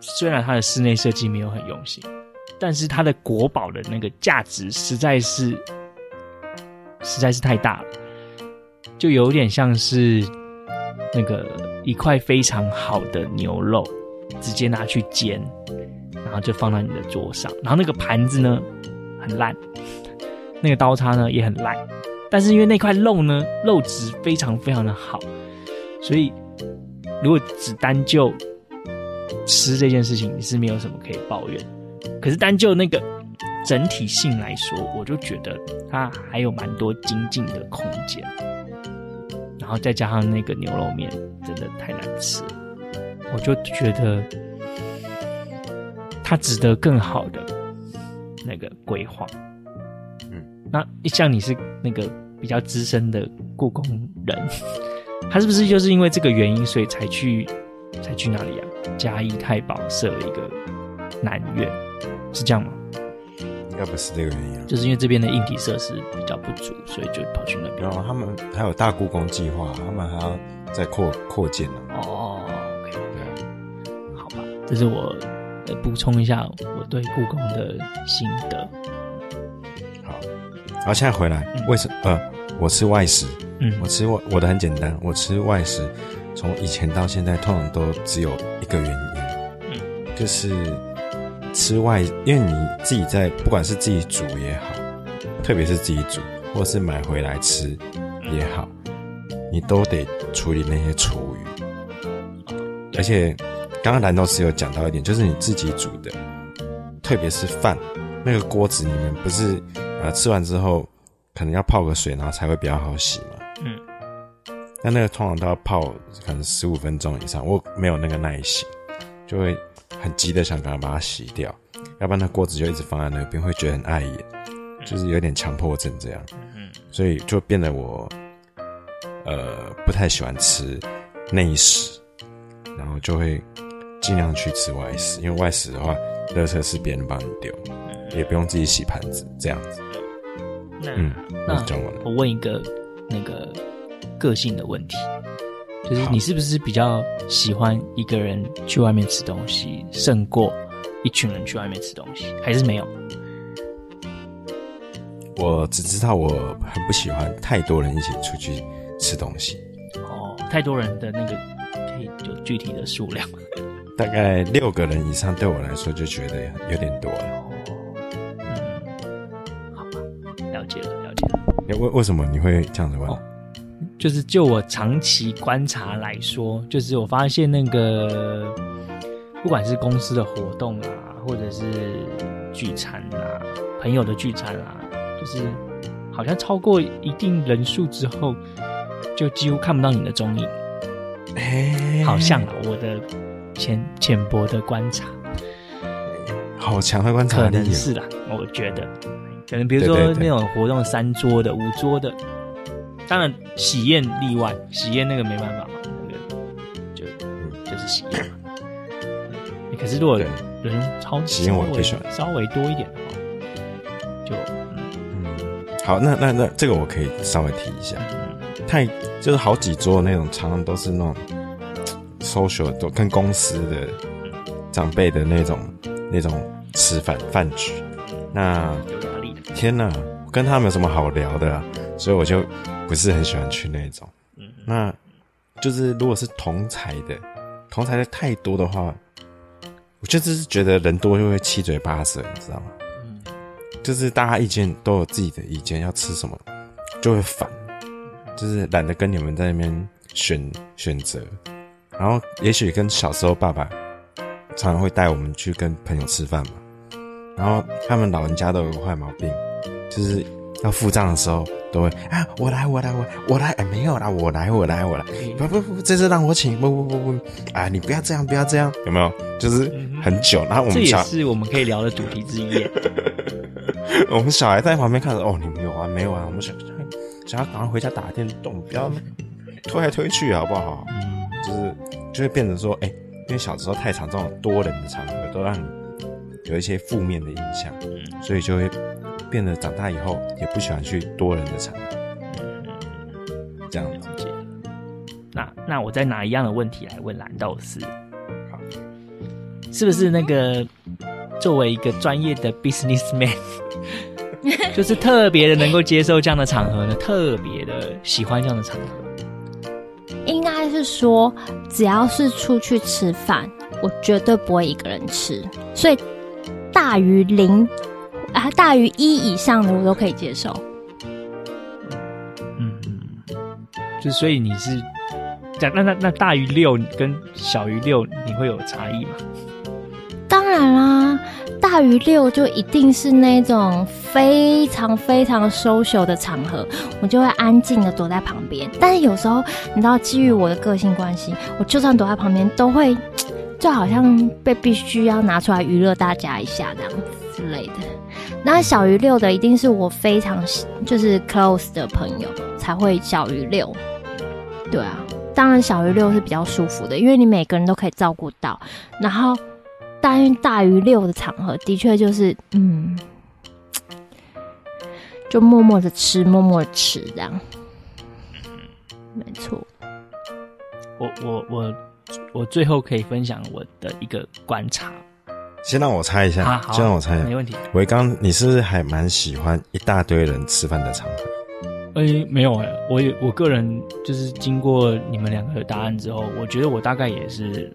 虽然他的室内设计没有很用心，但是他的国宝的那个价值实在是实在是太大了，就有点像是那个一块非常好的牛肉，直接拿去煎，然后就放在你的桌上，然后那个盘子呢很烂，那个刀叉呢也很烂，但是因为那块肉呢肉质非常非常的好，所以。如果只单就吃这件事情，你是没有什么可以抱怨。可是单就那个整体性来说，我就觉得它还有蛮多精进的空间。然后再加上那个牛肉面真的太难吃，我就觉得它值得更好的那个规划。嗯，那像你是那个比较资深的故宫人。他是不是就是因为这个原因，所以才去才去那里啊？嘉义太保设了一个南院，是这样吗？应该不是这个原因啊，就是因为这边的硬体设施比较不足，所以就跑去那边。然后他们还有大故宫计划，他们还要再扩扩建呢。哦，OK，对，好吧，这是我补充一下我对故宫的心得。好，好，现在回来，为什么？呃，我吃外食。嗯，我吃外我的很简单，我吃外食，从以前到现在，通常都只有一个原因，嗯，就是吃外，因为你自己在，不管是自己煮也好，特别是自己煮，或是买回来吃也好，你都得处理那些厨余，而且刚刚蓝豆师有讲到一点，就是你自己煮的，特别是饭，那个锅子里面不是呃吃完之后可能要泡个水，然后才会比较好洗嘛。嗯，但那个通常都要泡可能十五分钟以上，我没有那个耐心，就会很急的想赶快把它洗掉，要不然那锅子就一直放在那边，会觉得很碍眼，就是有点强迫症这样。嗯，所以就变得我呃不太喜欢吃内食，然后就会尽量去吃外食，因为外食的话，垃圾是别人帮你丢，也不用自己洗盘子这样子。嗯，那我问一个。那个个性的问题，就是你是不是比较喜欢一个人去外面吃东西，胜过一群人去外面吃东西，还是没有？我只知道我很不喜欢太多人一起出去吃东西。哦，太多人的那个可以有具体的数量？大概六个人以上对我来说就觉得有点多了。为为什么你会这样子问？哦，就是就我长期观察来说，就是我发现那个不管是公司的活动啊，或者是聚餐啊，朋友的聚餐啊，就是好像超过一定人数之后，就几乎看不到你的踪影。哎，好像啊，我的浅浅薄的观察，好强的观察力，可能是啦，我觉得。可能比如说那种活动三桌的、五桌的，当然喜宴例外，喜宴那个没办法嘛，那个就就是喜宴嘛。可是如果人超喜宴我最喜欢稍微多一点的话，就嗯，嗯。好，那那那这个我可以稍微提一下，太就是好几桌那种，常常都是那种 social 都跟公司的长辈的那种那种吃饭饭局，那。天呐，跟他们有什么好聊的啊？所以我就不是很喜欢去那种。嗯，那就是如果是同才的，同才的太多的话，我就是觉得人多就会七嘴八舌，你知道吗？嗯，就是大家意见都有自己的意见，要吃什么就会烦，就是懒得跟你们在那边选选择。然后也许跟小时候爸爸常常会带我们去跟朋友吃饭嘛。然后他们老人家都有个坏毛病，就是要付账的时候，都会啊，我来，我来，我我来，哎，没有啦，我来，我来，我来，不不不，这次让我请，不不不不，啊，你不要这样，不要这样，有没有？就是很久，然后我们这也是我们可以聊的主题之一。我们小孩在旁边看着，哦，你没有啊，没有啊，我们想想要赶快回家打电动，不要推来推去，好不好？就是就会变成说，哎，因为小时候太常这种多人的场合，都让你有一些负面的印象，所以就会。变得长大以后也不喜欢去多人的场合，这样子。那那我再拿一样的问题来问蓝豆丝，好，是不是那个作为一个专业的 businessman，就是特别的能够接受这样的场合呢？特别的喜欢这样的场合？应该是说，只要是出去吃饭，我绝对不会一个人吃，所以大于零。啊，大于一以上的我都可以接受。嗯嗯，就所以你是讲那那那大于六跟小于六你会有差异吗？当然啦，大于六就一定是那种非常非常 social 的场合，我就会安静的躲在旁边。但是有时候你知道，基于我的个性关系，我就算躲在旁边，都会就好像被必须要拿出来娱乐大家一下这样子之类的。那小于六的一定是我非常就是 close 的朋友才会小于六，对啊，当然小于六是比较舒服的，因为你每个人都可以照顾到。然后，但大于六的场合，的确就是嗯，就默默的吃，默默的吃这样。没错。我我我我最后可以分享我的一个观察。先让我猜一下，啊、先让我猜一下，没问题。维刚，你是不是还蛮喜欢一大堆人吃饭的场合？哎、欸，没有哎、欸，我我个人就是经过你们两个的答案之后，我觉得我大概也是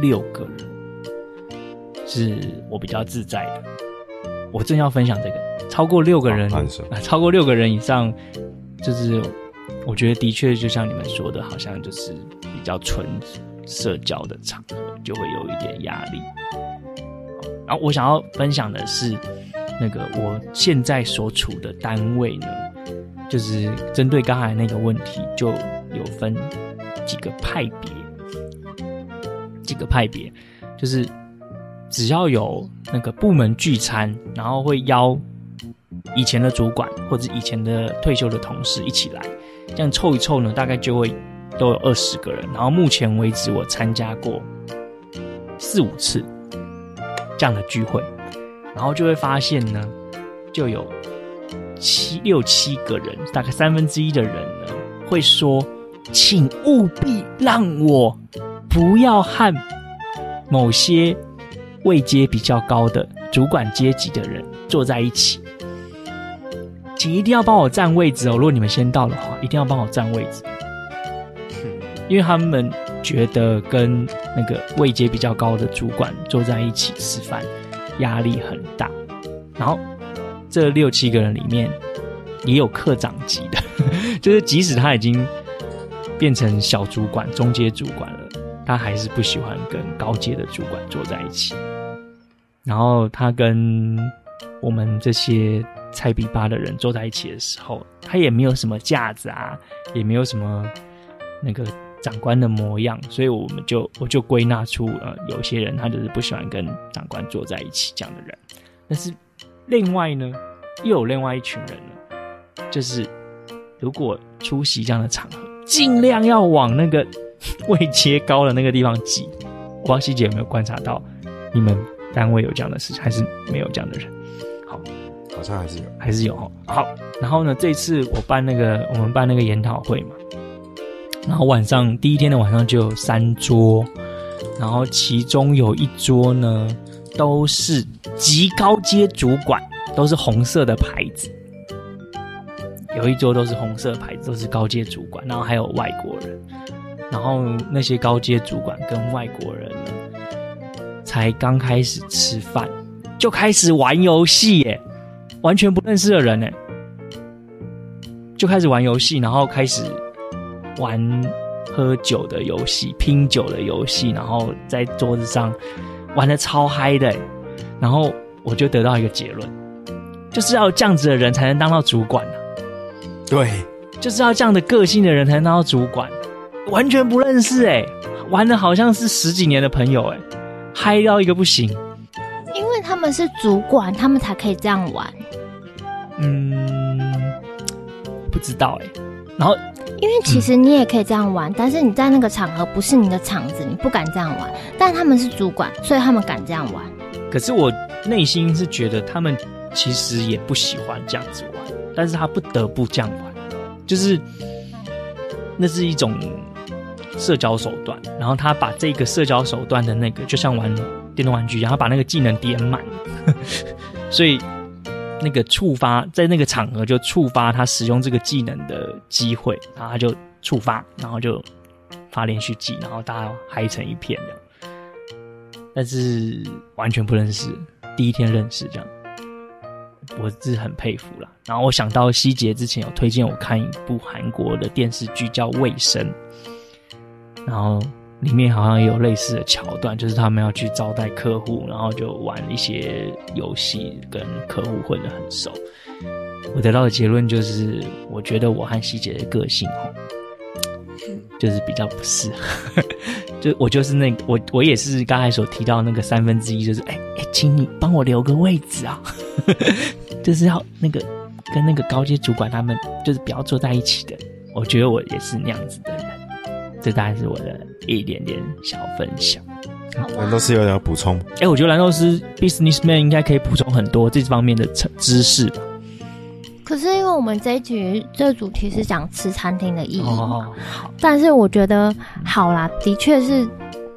六个人，是我比较自在的。我正要分享这个，超过六个人，啊、超过六个人以上，就是我觉得的确就像你们说的，好像就是比较纯社交的场合，就会有一点压力。然后我想要分享的是，那个我现在所处的单位呢，就是针对刚才那个问题，就有分几个派别，几个派别，就是只要有那个部门聚餐，然后会邀以前的主管或者以前的退休的同事一起来，这样凑一凑呢，大概就会都有二十个人。然后目前为止，我参加过四五次。这样的聚会，然后就会发现呢，就有七六七个人，大概三分之一的人呢，会说，请务必让我不要和某些位阶比较高的主管阶级的人坐在一起，请一定要帮我占位置哦。如果你们先到的话，一定要帮我占位置，因为他们。觉得跟那个位阶比较高的主管坐在一起吃饭，压力很大。然后这六七个人里面也有课长级的，就是即使他已经变成小主管、中阶主管了，他还是不喜欢跟高阶的主管坐在一起。然后他跟我们这些菜比巴的人坐在一起的时候，他也没有什么架子啊，也没有什么那个。长官的模样，所以我们就我就归纳出，呃，有些人他就是不喜欢跟长官坐在一起这样的人。但是另外呢，又有另外一群人呢，就是如果出席这样的场合，尽量要往那个位阶高的那个地方挤。我不知道希姐有没有观察到，你们单位有这样的事情，还是没有这样的人？好，好像还是有，还是有哈。好，然后呢，这次我办那个我们办那个研讨会嘛。然后晚上第一天的晚上就有三桌，然后其中有一桌呢都是极高阶主管，都是红色的牌子。有一桌都是红色牌子，都是高阶主管，然后还有外国人。然后那些高阶主管跟外国人呢，才刚开始吃饭，就开始玩游戏耶，完全不认识的人呢，就开始玩游戏，然后开始。玩喝酒的游戏，拼酒的游戏，然后在桌子上玩的超嗨的，然后我就得到一个结论，就是要这样子的人才能当到主管啊。对，就是要这样的个性的人才能当到主管，完全不认识哎，玩的好像是十几年的朋友哎，嗨到一个不行。因为他们是主管，他们才可以这样玩。嗯，不知道哎。然后，因为其实你也可以这样玩，嗯，但是你在那个场合不是你的场子，你不敢这样玩。但他们是主管，所以他们敢这样玩。可是我内心是觉得他们其实也不喜欢这样子玩，但是他不得不这样玩，就是那是一种社交手段。然后他把这个社交手段的那个，就像玩电动玩具，然后把那个技能点满，所以。那个触发在那个场合就触发他使用这个技能的机会，然后他就触发，然后就发连续技，然后大家嗨成一片这样。但是完全不认识，第一天认识这样，我是很佩服啦。然后我想到希杰之前有推荐我看一部韩国的电视剧叫《卫生》，然后。里面好像也有类似的桥段，就是他们要去招待客户，然后就玩一些游戏，跟客户混得很熟。我得到的结论就是，我觉得我和希姐的个性哦，就是比较不适合。就我就是那个，我我也是刚才所提到那个三分之一，就是哎哎，请你帮我留个位置啊，就是要那个跟那个高阶主管他们就是不要坐在一起的。我觉得我也是那样子的人。这大概是我的一点点小分享。蓝豆丝有点要补充？哎、欸，我觉得蓝豆丝 businessman 应该可以补充很多这方面的知识吧。可是因为我们这一局这个主题是讲吃餐厅的意义哦，但是我觉得好啦，的确是，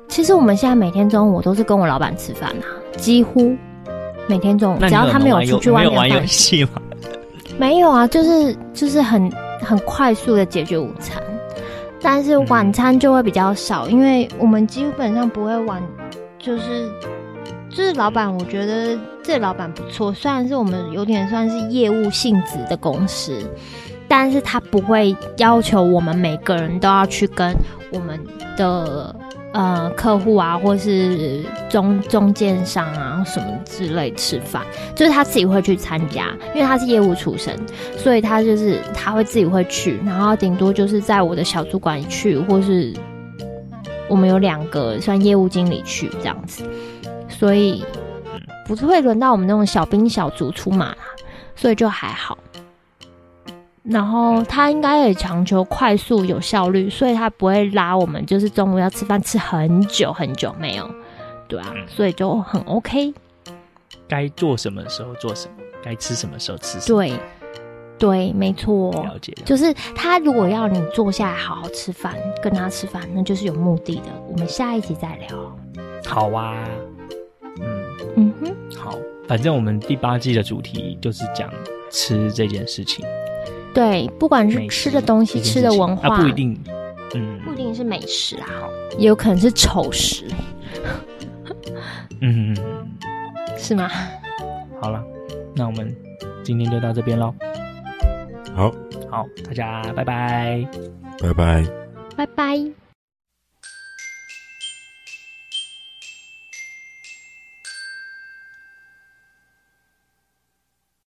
其实我们现在每天中午我都是跟我老板吃饭啊，几乎每天中午，只要他没有出去外面玩游戏吗？没有啊，就是就是很很快速的解决午餐。但是晚餐就会比较少，因为我们基本上不会晚，就是就是老板，我觉得这老板不错，虽然是我们有点算是业务性质的公司，但是他不会要求我们每个人都要去跟我们的。呃，客户啊，或是中中间商啊，什么之类吃饭，就是他自己会去参加，因为他是业务出身，所以他就是他会自己会去，然后顶多就是在我的小主管去，或是我们有两个算业务经理去这样子，所以不是会轮到我们那种小兵小卒出马，所以就还好。然后他应该也强求快速有效率，所以他不会拉我们，就是中午要吃饭吃很久很久没有，对啊，所以就很 OK。该做什么时候做什么，该吃什么时候吃什么。对，对，没错。了解。就是他如果要你坐下来好好吃饭，跟他吃饭，那就是有目的的。我们下一集再聊。好啊。嗯嗯哼。好，反正我们第八季的主题就是讲吃这件事情。对，不管是吃的东西、吃的文化，啊、不一定，嗯，不一定是美食啊，也有可能是丑食。嗯，是吗？好了，那我们今天就到这边喽。好，好，大家拜拜，拜拜，拜拜。